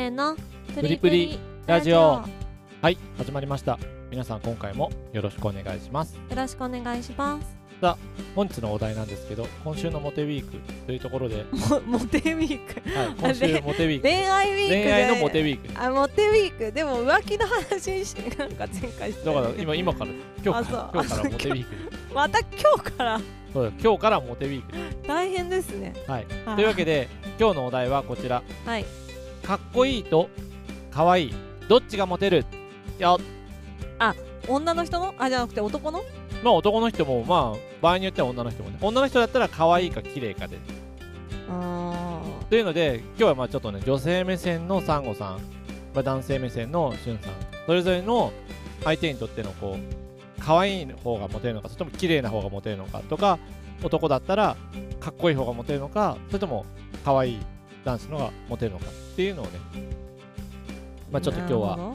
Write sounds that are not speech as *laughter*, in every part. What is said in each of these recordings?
せーの。プリプリラジオ。はい始まりました。皆さん今回もよろしくお願いします。よろしくお願いします。本日のお題なんですけど今週のモテウィークというところで、モモテウィーク？はい、今週モテウィーク。恋愛ウィークで恋愛のモテウィーク。あモテウィーク。でも浮気の話してなんか前回して。だから今今から。今日から。今日からモテウィーク。また今日から？そうだ今日からモテウィーク。大変ですね。はい。はというわけで今日のお題はこちら。はいかっこいいとかわいいどっちがモテる？よ。女の人の？あじゃなくて男の？まあ男の人もまあ場合によっては女の人もね。女の人だったら可愛いか綺麗かで。あというので今日はまあちょっとね女性目線のサンゴさん、まあ、男性目線のシュンさんそれぞれの相手にとってのこう可愛い方がモテるのかそれとも綺麗な方がモテるのかとか男だったらかっこいい方がモテるのかそれとも可愛い男子の方がモテるのかっていうのをねまあちょっと今日は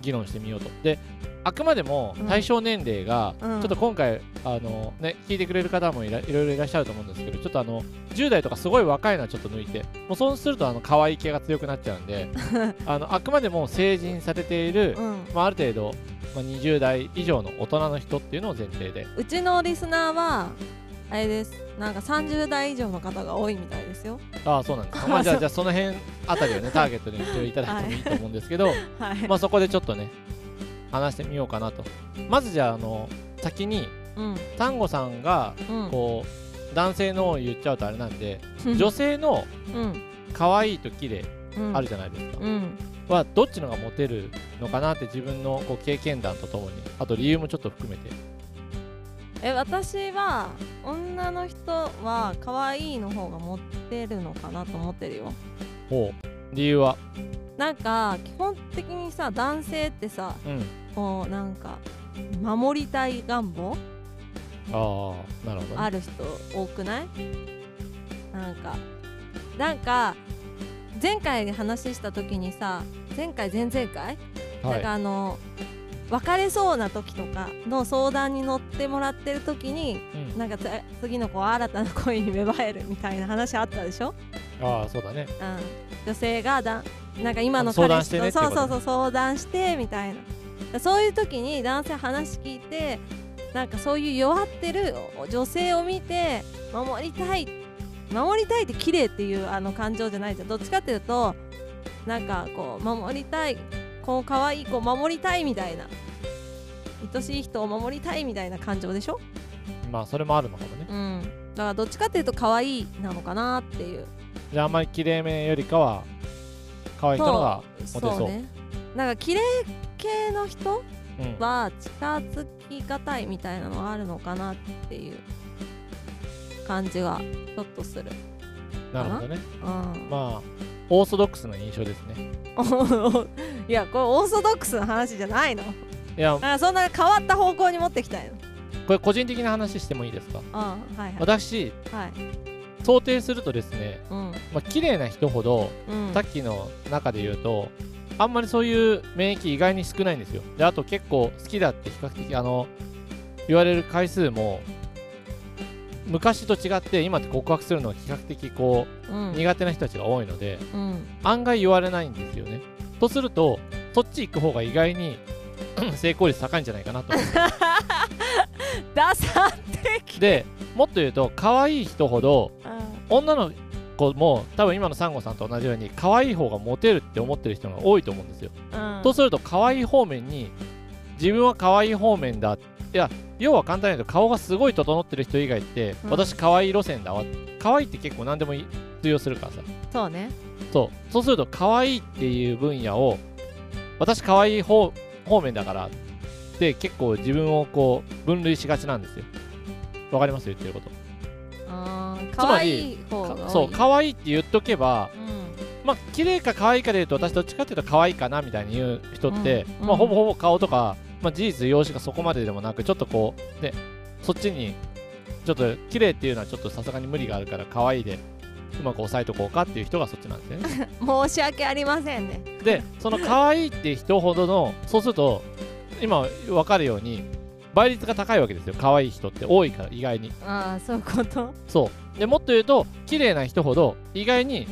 議論してみようと。であくまでもうん。対象年齢が、うん。ちょっと今回あの、ね、聞いてくれる方もいろいろいらっしゃると思うんですけどちょっとあの10代とかすごい若いのはちょっと抜いてもうそうするとあの可愛い系が強くなっちゃうんで *laughs* あのあくまでも成人されている、うん。まあ、ある程度、まあ、20代以上の大人の人っていうのを前提で。うちのリスナーはあれです。なんか30代以上の方が多いみたいですよ。ああそうなんですか、*laughs* まあ、じゃあじゃあその辺あたりをね *laughs* ターゲットにしていただいてもいいと思うんですけど、はい。まあそこでちょっとね話してみようかなと。まずじゃああの先にうん。タンゴさんがうん。こう男性のを言っちゃうとあれなんでうん。女性のうん。可愛いと綺麗うん。あるじゃないですか、うん。はどっちのがモテるのかなって自分のこう経験談とともにあと理由もちょっと含めてえ私は女の人は可愛いの方がモテるのかなと思ってるよ。ほう。理由は？なんか基本的にさ男性ってさうん。こうなんか守りたい願望？ああなるほど、ね、ある人多くない？なんかなんか前回話した時にさ前回前々回、はい。なんかあの別れそうな時とかの相談に乗ってもらってる時にうん、なんかつ次の子は新たな恋に芽生えるみたいな話あったでしょ、ああそうだね。うん、女性がだなんか今の彼氏とそうそうそう相談してみたいな。そういう時に男性話聞いてなんかそういう弱ってる女性を見て守りたい守りたいって綺麗っていうあの感情じゃないじゃん。どっちかっていうとなんかこう守りたいこの可愛い子を守りたいみたいな。愛しい人を守りたいみたいな感情でしょ？まあそれもあるのかもね。うん。だからどっちかっていうと可愛いなのかなっていう。じゃああんまり綺麗めよりかは可愛い人のがモテそう。ね。なんか綺麗系の人うん、は近づきがたいみたいなのがあるのかなっていう感じがちょっとする、なるほどね。うん。まあオーソドックスな印象ですね *laughs* いやこれオーソドックスな話じゃないの。いや。そんな変わった方向に持ってきたいのこれ個人的な話してもいいですか？うんはいはい。私はい。想定するとですねうん。まあ綺麗な人ほどうん。さっきの中で言うとあんまりそういう免疫意外に少ないんですよ。であと結構好きだって比較的あの言われる回数も昔と違って今って告白するのは比較的こううん。苦手な人たちが多いのでうん。案外言われないんですよねとするとそっち行く方が意外に *clears throat* 成功率高いんじゃないかなと。思 *laughs* うダサってでもっと言うと可愛い人ほど女の子も多分今のサンゴさんと同じように可愛い方がモテるって思ってる人が多いと思うんですよ。うん。とすると可愛い方面に自分は可愛い方面だ。いや要は簡単に言うと顔がすごい整ってる人以外って、うん。私可愛い路線だわ。可愛いって結構何でも通用するからさ。そうねそう。そうすると可愛いっていう分野を私可愛い方方面だからって結構自分をこう分類しがちなんですよ。わかります？言ってること。あーつまり可愛い方がそう可愛いって言っとけばうん。まあ綺麗か可愛いかで言うと私どっちかっていうと可愛いかなみたいに言う人って、うん。まあ、ほぼほぼ顔とか、まあ、事実容姿がそこまででもなくちょっとこうねそっちにちょっと綺麗っていうのはちょっとさすがに無理があるから可愛いでうまく抑えとこうかっていう人がそっちなんですよね。*laughs* 申し訳ありませんね。でその可愛いって人ほどのそうすると今分かるように倍率が高いわけですよ。可愛い人って多いから意外に。ああそういうこと？そう。でもっと言うと綺麗な人ほど意外に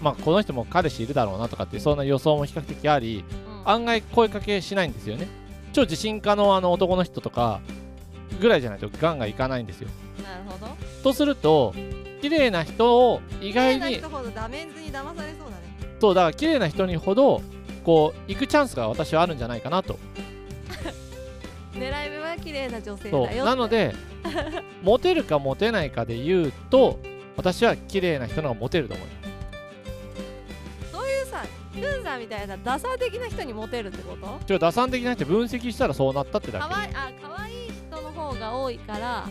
まあこの人も彼氏いるだろうなとかってそんな予想も比較的ありうん。案外声かけしないんですよね。超自信家のあの男の人とかぐらいじゃないとガンガンいかないんですよ。なるほど。とすると綺麗な人を意綺外に人ほどダメンズに騙されそうだね。そうだから綺麗な人にほどこう行くチャンスが私はあるんじゃないかなと。*laughs* 狙い目は綺麗な女性だよなので *laughs* モテるかモテないかで言うと私は綺麗な人の方がモテると思います。そういうさルンさんみたいなダサ的な人にモテるってこと？ちょ打算的な人分析したらそうなったってだけ。かわいあ可愛い人の方が多いから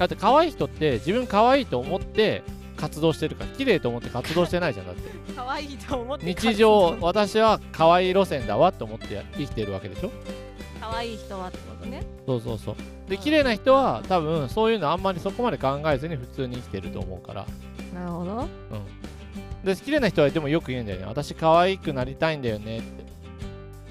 だって可愛い人って自分可愛いと思って活動してるから綺麗と思って活動してないじゃんだって。可愛いと思って日常私は可愛い路線だわって思って生きてるわけでしょ？可愛い人はってことね。そうそうそう。で綺麗な人は多分そういうのあんまりそこまで考えずに普通に生きてると思うから。なるほど。で綺麗な人はでもよく言うんだよね。私可愛くなりたいんだよねって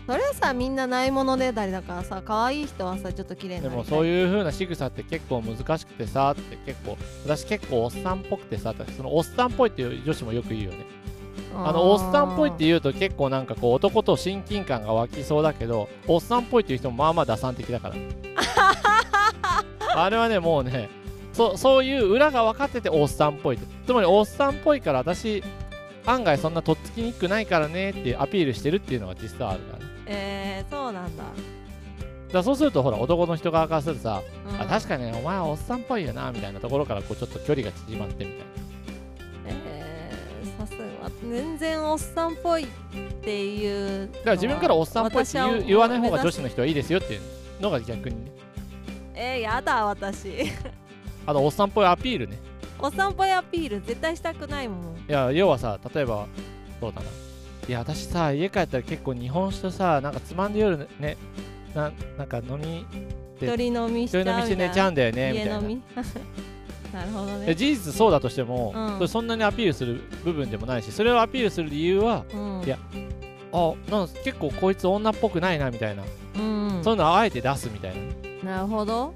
それはさみんなないものねだりだからさ可愛い人はさちょっと綺麗なでもそうういう風な仕草って結構難しくてさって結構私結構おっさんっぽくてさってそのおっさんっぽいっていう女子もよく言うよね。あのおっさんっぽいって言うと結構なんかこう男と親近感が湧きそうだけどおっさんっぽいっていう人もまあまあ打算的だから。*laughs* あれはねもうねそそういう裏が分かってておっさんっぽいってつまりおっさんっぽいから私案外そんなとっつきにくくないからねってアピールしてるっていうのが実はあるからねえー、そうなんだ、だそうするとほら男の人側からするとさ、うん。あ確かにねお前はおっさんっぽいよなみたいなところからこうちょっと距離が縮まってみたいな。えー、さすが。全然おっさんっぽいっていうだから自分からおっさんっぽいって言わない方が女子の人はいいですよっていうのが逆にね。えー、やだ私。あのおっさんっぽいアピールね。おっさんっぽいアピール絶対したくないもん。いや要はさ例えばそうだないや私さ家帰ったら結構日本酒とさなんかつまんで夜ねななんか飲みで一人飲みしち一人飲みして寝ちゃうんだよねみたいな。*laughs* なるほどでね事実そうだとしても、うん。そんなにアピールする部分でもないしそれをアピールする理由はうん。いやあなんか結構こいつ女っぽくないなみたいな、うん。そういうのをあえて出すみたいな、なるほど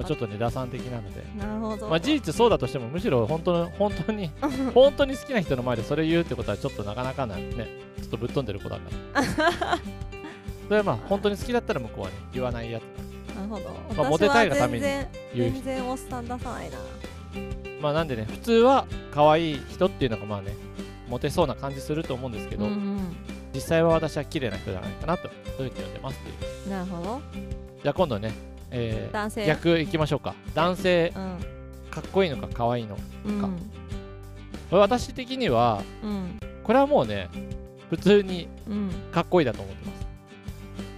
まあ、ちょっとね打算的なので、なるほど。まあ、事実そうだとしてもむしろ本当の本当に *laughs* 本当に好きな人の前でそれ言うってことはちょっとなかなかなね。ちょっとぶっ飛んでる子だからそれはまあ本当に好きだったら向こうはね言わないやつ。なるほど。まあモテたいがために言う全然全然おっさん出さないな。まあなんでね普通は可愛い人っていうのがまあねモテそうな感じすると思うんですけど、うん実際は私は綺麗な人じゃないかなとそういうふうに呼んでますなるほど。じゃあ今度ね、えー男性。逆いきましょうか。男性うん。かっこいいのか可愛いのうん。かこれ私的にはうん。これはもうね普通にうん。かっこいいだと思ってます。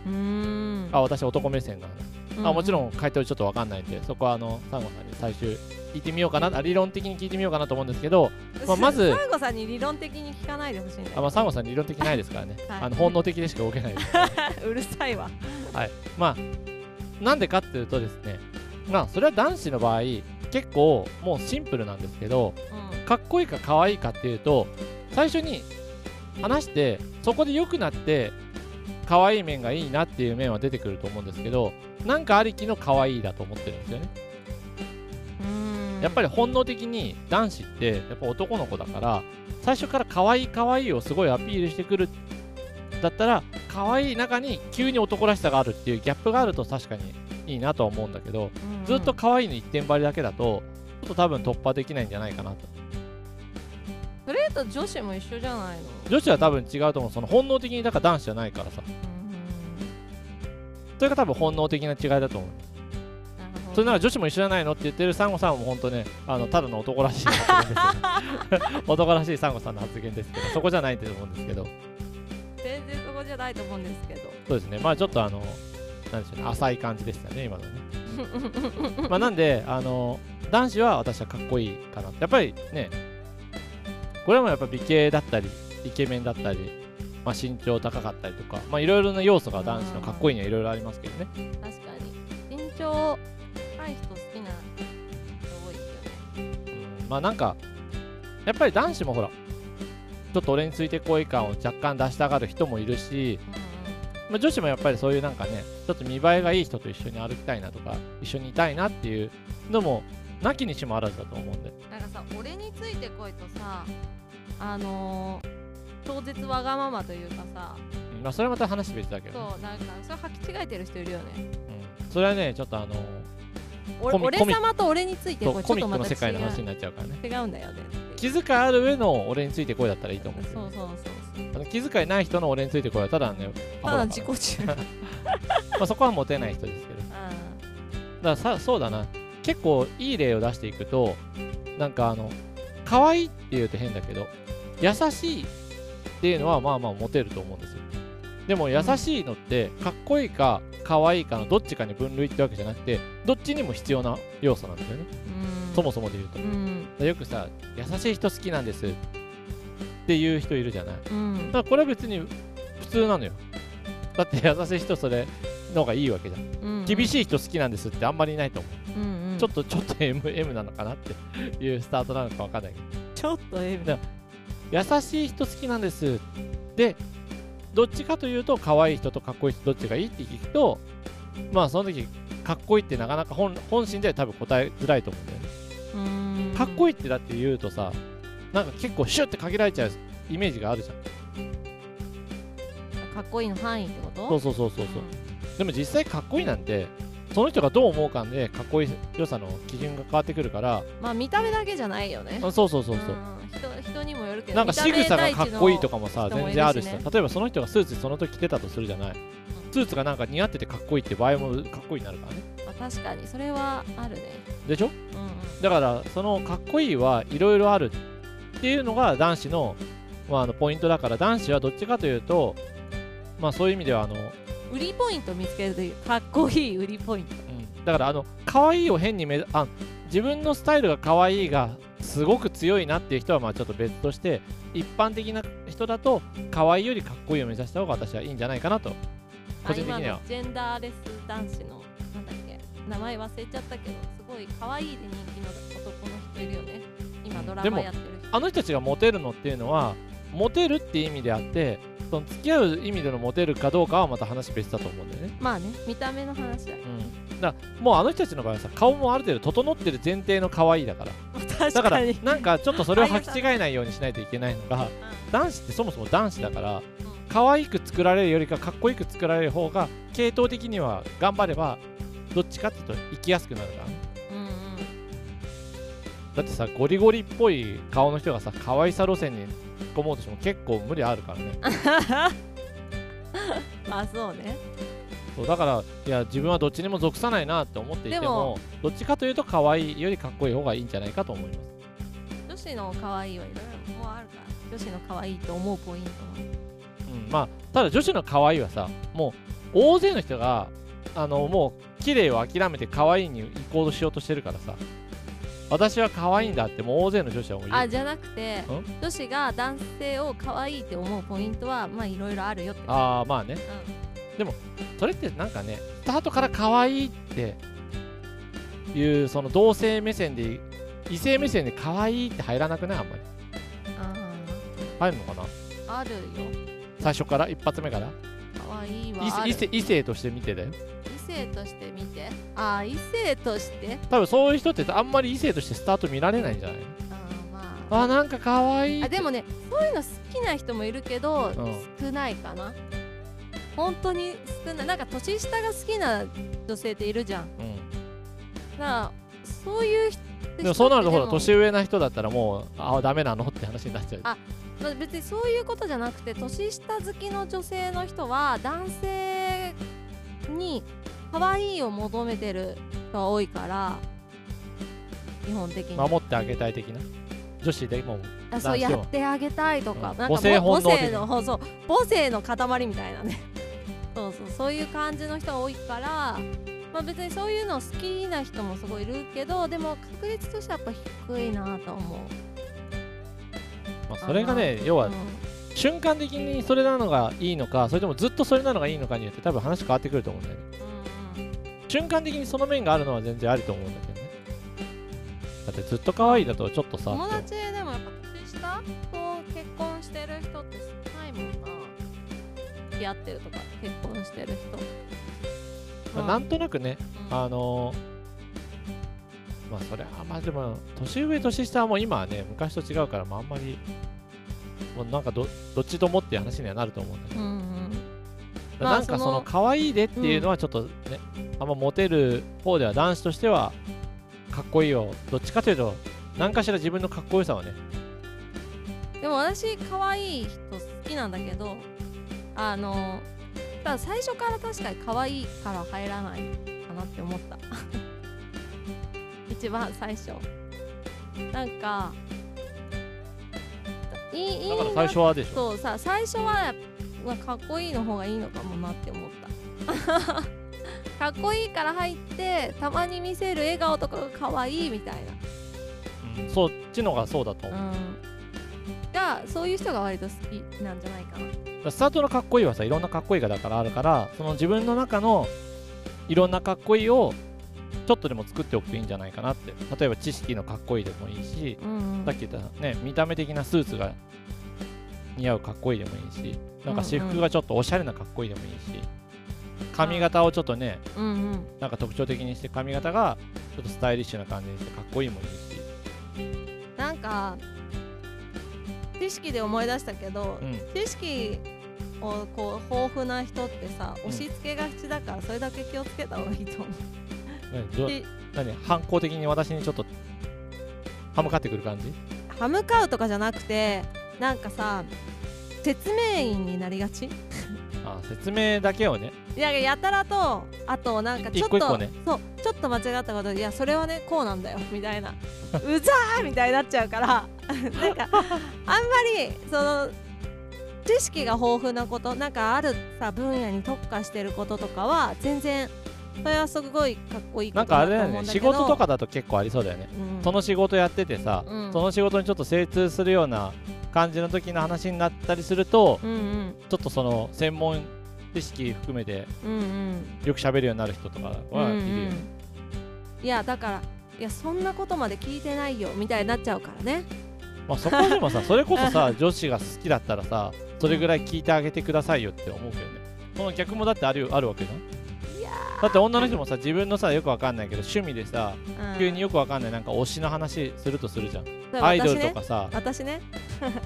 うーん。あ私男目線なの、うんあもちろん回答ちょっとわかんないんでそこはあのサンゴさんに最終聞いてみようかな。あ理論的に聞いてみようかなと思うんですけどまあまずサンゴさんに理論的に聞かないでほしいんだよあ、まあ、サンゴさん理論的ないですからね、はい。あの本能的でしか動けないです *laughs* うるさいわ。まあなんでかっていうとですねまあそれは男子の場合結構もうシンプルなんですけどうかっこいいか可愛いかっていうと最初に話してそこで良くなって可愛い面がいいなっていう面は出てくると思うんですけどなんかありきの可愛いだと思ってるんですよね。ん。やっぱり本能的に男子ってやっぱ男の子だから最初から可愛い可愛いをすごいアピールしてくるだったら可愛い中に急に男らしさがあるっていうギャップがあると確かにいいなとは思うんだけどうんずっと可愛いの一点張りだけだとちょっと多分突破できないんじゃないかなと。それと女子も一緒じゃないの？女子は多分違うと思う。その本能的にだから男子じゃないからさ。うんそれが多分本能的な違いだと思う。それなら女子も一緒じゃないのって言ってるサンゴさんも本当ねあのただの男らしい *laughs* 男らしいサンゴさんの発言ですけど。そこじゃないと思うんですけど。全然そこじゃないと思うんですけど。そうですね。まあちょっとあのなんでしょうね浅い感じでしたね今のね。*laughs* まあなんであの男子は私はかっこいいかな。やっぱりねこれもやっぱ美形だったりイケメンだったり、まあ、身長高かったりとかまあいろいろな要素が男子のかっこいいにはいろいろありますけどね。確かに。身長高い人好きな人多いよね。うんまあなんかやっぱり男子もほらちょっと俺についてこい感を若干出したがる人もいるし、まあ、女子もやっぱりそういうなんかねちょっと見栄えがいい人と一緒に歩きたいなとか一緒にいたいなっていうのもなきにしもあらずだと思うんで。なんかさ俺についてこいとさあのー超絶わがままというかさうんまあそれはまた話別だけどね、そうなんかそれ履き違えてる人いるよね。うん、それはねちょっとあの俺様と俺についてこれちょっそうコミックの世界の話にうなっちゃうからね。違うんだよね気遣いある上の俺についてこいだったらいいと思うけどそうそうそうそうあの気遣いない人の俺についてこいはただねただ自己中。*laughs* まあそこはモテない人ですけど。だからさそうだな。結構いい例を出していくとなんかあの可愛いって言うと変だけど優しいっていうのはまあまあモテると思うんですよ。でも優しいのってかっこいいか可愛いかのどっちかに分類ってわけじゃなくてどっちにも必要な要素なんですよね、うん。そもそもで言うと。うん。よくさ優しい人好きなんです。っていう人いるじゃない。うん。だからこれは別に普通なのよ。だって優しい人それの方がいいわけじゃん。うん厳しい人好きなんですってあんまりいないと思う。うんうん。ちょっとちょっと M, M なのかなっていうスタートなのかわかんないけど。ちょっとえだ優しい人好きなんですでどっちかというと可愛い人とかっこいい人どっちがいいって聞くとまあその時かっこいいってなかなか本本心で多分答えづらいと思うんだよね。うん。かっこいいってだって言うとさなんか結構シュッて限られちゃうイメージがあるじゃん。かっこいいの範囲ってこと？そうそうそうそうそう。でも実際かっこいいなんてその人がどう思うかでかっこいい良さの基準が変わってくるから。まあ見た目だけじゃないよね。あそうそうそうそう、ん。人人にもよるけどなんか仕草がかっこいいとかもさ全然あるしさ。例えばその人がスーツその時着てたとするじゃない？スーツがなんか似合っててかっこいいって場合もかっこいいになるからね。まあ、確かに。それはあるね。でしょ？うんうん。だからそのかっこいいはいろいろある。っていうのが男子の,、まあ、あのポイントだから男子はどっちかというとまあそういう意味ではあの、売りポイント見つけるというかっこいい売りポイント。うん、だからあの可愛いを変にめあ自分のスタイルが可愛いがすごく強いなっていう人はまあちょっと別として一般的な人だと可愛いよりかっこいいを目指した方が私はいいんじゃないかなと。個人的には。のジェンダーレス男子のなんだっけ名前忘れちゃったけどすごい可愛いで人気の男の人いるよね。今ドラマやってる。人あの人たちがモテるのっていうのはモテるっていう意味であってその付き合う意味でのモテるかどうかはまた話別だと思うんだよね。まあね見た目の話だよ。うん、だもうあの人たちの場合はさ顔もある程度整ってる前提の可愛いだから。*laughs* 確だからなんかちょっとそれを履き違えないようにしないといけないのが男子ってそもそも男子だから可愛く作られるよりかかっこよく作られる方が系統的には頑張ればどっちかっていうと生きやすくなるからだってさゴリゴリっぽい顔の人がさ可愛さ路線に突っ込もうとしても結構無理あるからね。*laughs* まあそうね。そうだからいや自分はどっちにも属さないなって思っていてもどっちかというと可愛いよりかっこいい方がいいんじゃないかと思います。女子の可愛いはいろいろもうあるから女子の可愛いと思うポイントもうん、まあただ女子の可愛いはさもう大勢の人があのもう綺麗を諦めて可愛いに移行しようとしてるからさ私は可愛いんだってもう大勢の女子はもうあじゃなくてん？女子が男性を可愛いって思うポイントはまあいろいろあるよって。あーまあね。うそれってなんかねスタートから可愛いっていうその同性目線で異性目線で可愛いって入らなくない？あんまり。ん入るのかな？ああるよ。最初から？一発目から？可愛いは異性として見てだよ。異性として見て。ああ異性として？多分そういう人ってあんまり異性としてスタート見られないんじゃない？のああ。あなんか可愛い。あでもねそういうの好きな人もいるけど、ん。少ないかな。本当に少ない。なんか年下が好きな女性っているじゃん。うん。だからそういう人でもそうなるとほら年上な人だったらもうあダメなのって話になっちゃう。あまあ別にそういうことじゃなくて年下好きの女性の人は男性に可愛いを求めてる人が多いから基本的に。守ってあげたい的な？女子でも。あそうやってあげたいとか、うん。なんか母性本能的性のそう母性の塊みたいなね。*laughs* そうそうそういう感じの人が多いから、まあ、別にそういうの好きな人もすごいいるけどでも確率としてはやっぱ低いなと思う。まあ、それがね要はうん瞬間的にそれなのがいいのかそれともずっとそれなのがいいのかによって多分話変わってくると思うんだよね。瞬間的にその面があるのは全然ありと思うんだけどね。だってずっと可愛いだとちょっとさ友達でもやっぱ年下と結婚してる人って少ないもんな付き合ってるとか結婚してる人。まあなんとなくねうん。あのーまあそれはまあでも年上年下はもう今はね昔と違うからまああんまりもうなんかどどっちともって話にはなると思うんだけど、うんうん。なんかまあその可愛いでっていうのはちょっとね、あんまモテる方では男子としてはかっこいいよ。どっちかというと何かしら自分のかっこよさをね。でも私可愛い人好きなんだけどあのただ最初から確かに可愛いから入らないかなって思った。*laughs* 一番最初。なんかいいいいだから最初はでしょ。そうさ最初はまあかっこいいの方がいいのかもなって思った。*laughs* かっこいいから入ってたまに見せる笑顔とかが可愛いみたいうんそっちのがそうだと思う、なうん。がそういう人が割と好きなんじゃないかな。スタートのかっこいいはさいろんなかっこいいがだからあるからその自分の中のいろんなかっこいいをちょっとでも作っておくといいんじゃないかなって。例えば知識のかっこいいでもいいしうんうん。さっき言ったね見た目的なスーツが似合うかっこいいでもいいしなんか私服がちょっとおしゃれなかっこいいでもいいし髪型をちょっとねうんうん。なんか特徴的にして髪型がちょっとスタイリッシュな感じにしてかっこいいもいいし。なんか知識で思い出したけど、うん。知識をこう豊富な人ってさうん押し付けがちだからそれだけ気をつけた方がいいと思う。何？反抗的に私にちょっと歯向かってくる感じ？歯向かうとかじゃなくてなんかさ説明員になりがち？あ説明だけをね。いややたらとあとなんかちょっと一個一個ね。そうちょっと間違ったこといやそれはねこうなんだよみたいな。うざーみたいになっちゃうから *laughs* なんかあんまりその知識が豊富なことなんかあるさ分野に特化してることとかは全然それはすごいかっこいいこなんかあれだよね。仕事とかだと結構ありそうだよね。うん。その仕事やっててさ、うん。その仕事にちょっと精通するような感じの時の話になったりすると、うんうん。ちょっとその専門知識含めてよく喋るようになる人とかはいるよね、うんうん。いやだからいやそんなことまで聞いてないよみたいになっちゃうからね。まあそこでもさ *laughs* それこそさ女子が好きだったらさそれぐらい聞いてあげてくださいよって思うけどね。その逆もだってあるあるわけじゃんだって女の人もさ自分のさよくわかんないけど趣味でさー、うん。急によくわかんないなんか推しの話するとするじゃん、例えばアイドルとかさ。私ね。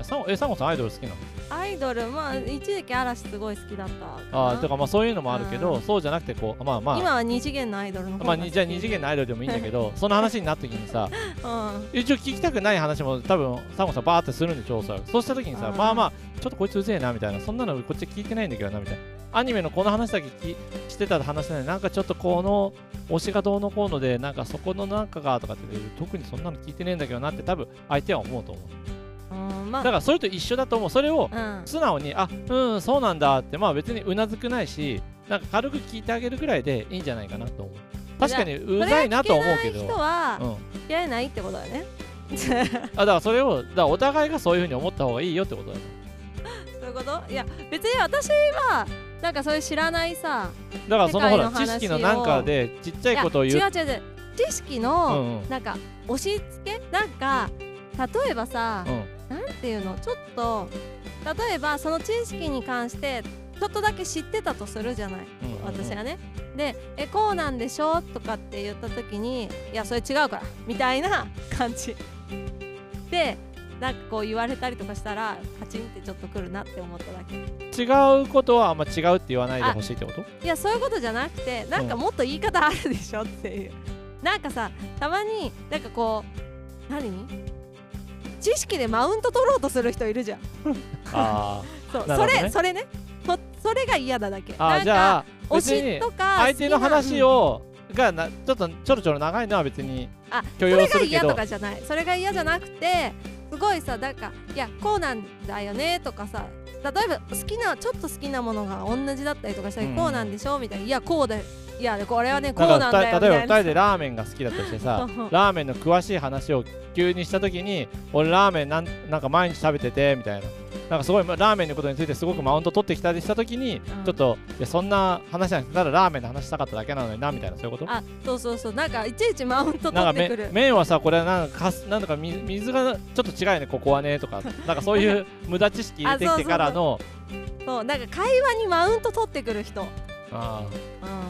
さえサモさんアイドル好きなの？アイドルまあ一時期嵐すごい好きだったああとかまあそういうのもあるけど、うん。そうじゃなくてこうまあまあ。今は二次元のアイドルの方まあ、じゃあ二次元のアイドルでもいいんだけどその話になった時にさうん。一応聞きたくない話も多分サモさんバーってするんでしょそうそうした時にさうんまあまあちょっとこいつうぜえなみたいな。そんなのこっち聞いてないんだけどなみたいなアニメのこの話だけ聞してた話なのになんかちょっとこの推しがどうのこうのでなんかそこのなんかがとかって特にそんなの聞いてねえんだけどなって多分相手は思うと思う。うんまあだからそれと一緒だと思う。それをうん。素直にあうんそうなんだって。まあ別にうなずくないしなんか軽く聞いてあげるぐらいでいいんじゃないかなと思う。確かにうざいなとは思うけど。人はうん。付き合えないってことだよねあだからそれをだお互いがそういうふうに思った方がいいよってことだよ *laughs* そういうこと？いや別に私はなんかそういう知らないさだからそのほら知識のなんかでちっちゃいことを言う。違う違う違う。知識うの、なんか押し付け？なんか例えばさ、うん。なんていうの？ちょっと例えばその知識に関してちょっとだけ知ってたとするじゃない、うんうんうん。私はね。でえこうなんでしょ？とかって言った時にいやそれ違うからみたいな感じ。でなんかこう言われたりとかしたらカチンってちょっとくるなって思っただけ。違うことはあんま違うって言わないでほしいってこと？いやそういうことじゃなくてなんかもっと言い方あるでしょっていう。なんかさたまになんかこう何？知識でマウント取ろうとする人いるじゃん。あ *laughs* そう、そなるほどね。れそれね。そそれが嫌だだけ。ーあじゃあ推しとか相手の話ををがなちょっとちょろちょろ長いのは別にあ許それが嫌容するけど。とかじゃない。それが嫌じゃなくてすごいさなんかいやこうなんだよねとかさ例えば好きなちょっと好きなものが同じだったりとかしたら、うん。こうなんでしょみたいな。いやこうだよいやこれはねこうん。なんだよた例えば2みたいな。人でラーメンが好きだとしてさ *laughs* ラーメンの詳しい話を急にした時に俺ラーメンなんなんか毎日食べててみたいな。なんかすごいラーメンのことについてすごくマウント取ってきたりした時に、うん。ちょっといやそんな話じゃなくてただラーメンの話したかっただけなのになみたいなそういうこと？あそうそうそう。なんかいちいちマウント取ってくる。麺はさこれはなんかかすなんとか水水がちょっと違いねここはねとか。なんかそういう無駄知識入れてきてからのそうなんか会話にマウント取ってくる人、あ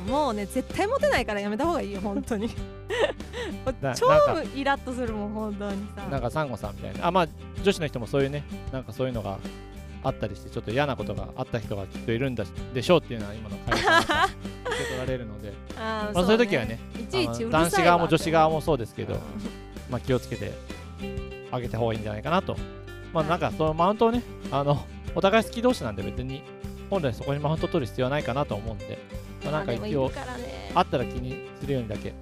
うん、もうね絶対モテないからやめた方がいいよ本当に。*laughs* 超イラッとするもん本当に。さーなんかサンゴさんみたいな。あまあ女子の人もそういうねなんかそういうのがあったりしてちょっと嫌なことがあった人がきっといるんだでしょうっていうのは今の会話から受け取られるので。*laughs* あーまあ、そういう時はねいちいち男子側も女子側もそうですけど、うん。まあ、気をつけてあげた方がいいんじゃないかなと。まあ、はい。なんかそのマウントをね、あのお互い好き同士なんで別に本来そこにマウント取る必要はないかなと思うんで、まあ、なんか一応ねあったら気にするようにだけ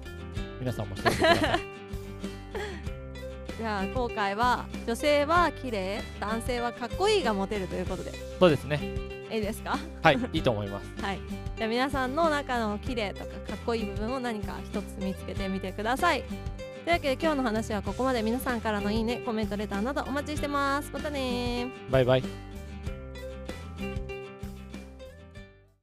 皆さんもしておいてください。*laughs* じゃあ今回は女性は綺麗男性はかっこいいがモテるということでそうですね。いいですか？はい、いいと思います。*laughs* はいじゃあ皆さんの中の綺麗とかかっこいい部分を何か一つ見つけてみてくださいというわけで今日の話はここまで皆さんからのいいねコメントレターなどお待ちしてますまたねーバイバイ。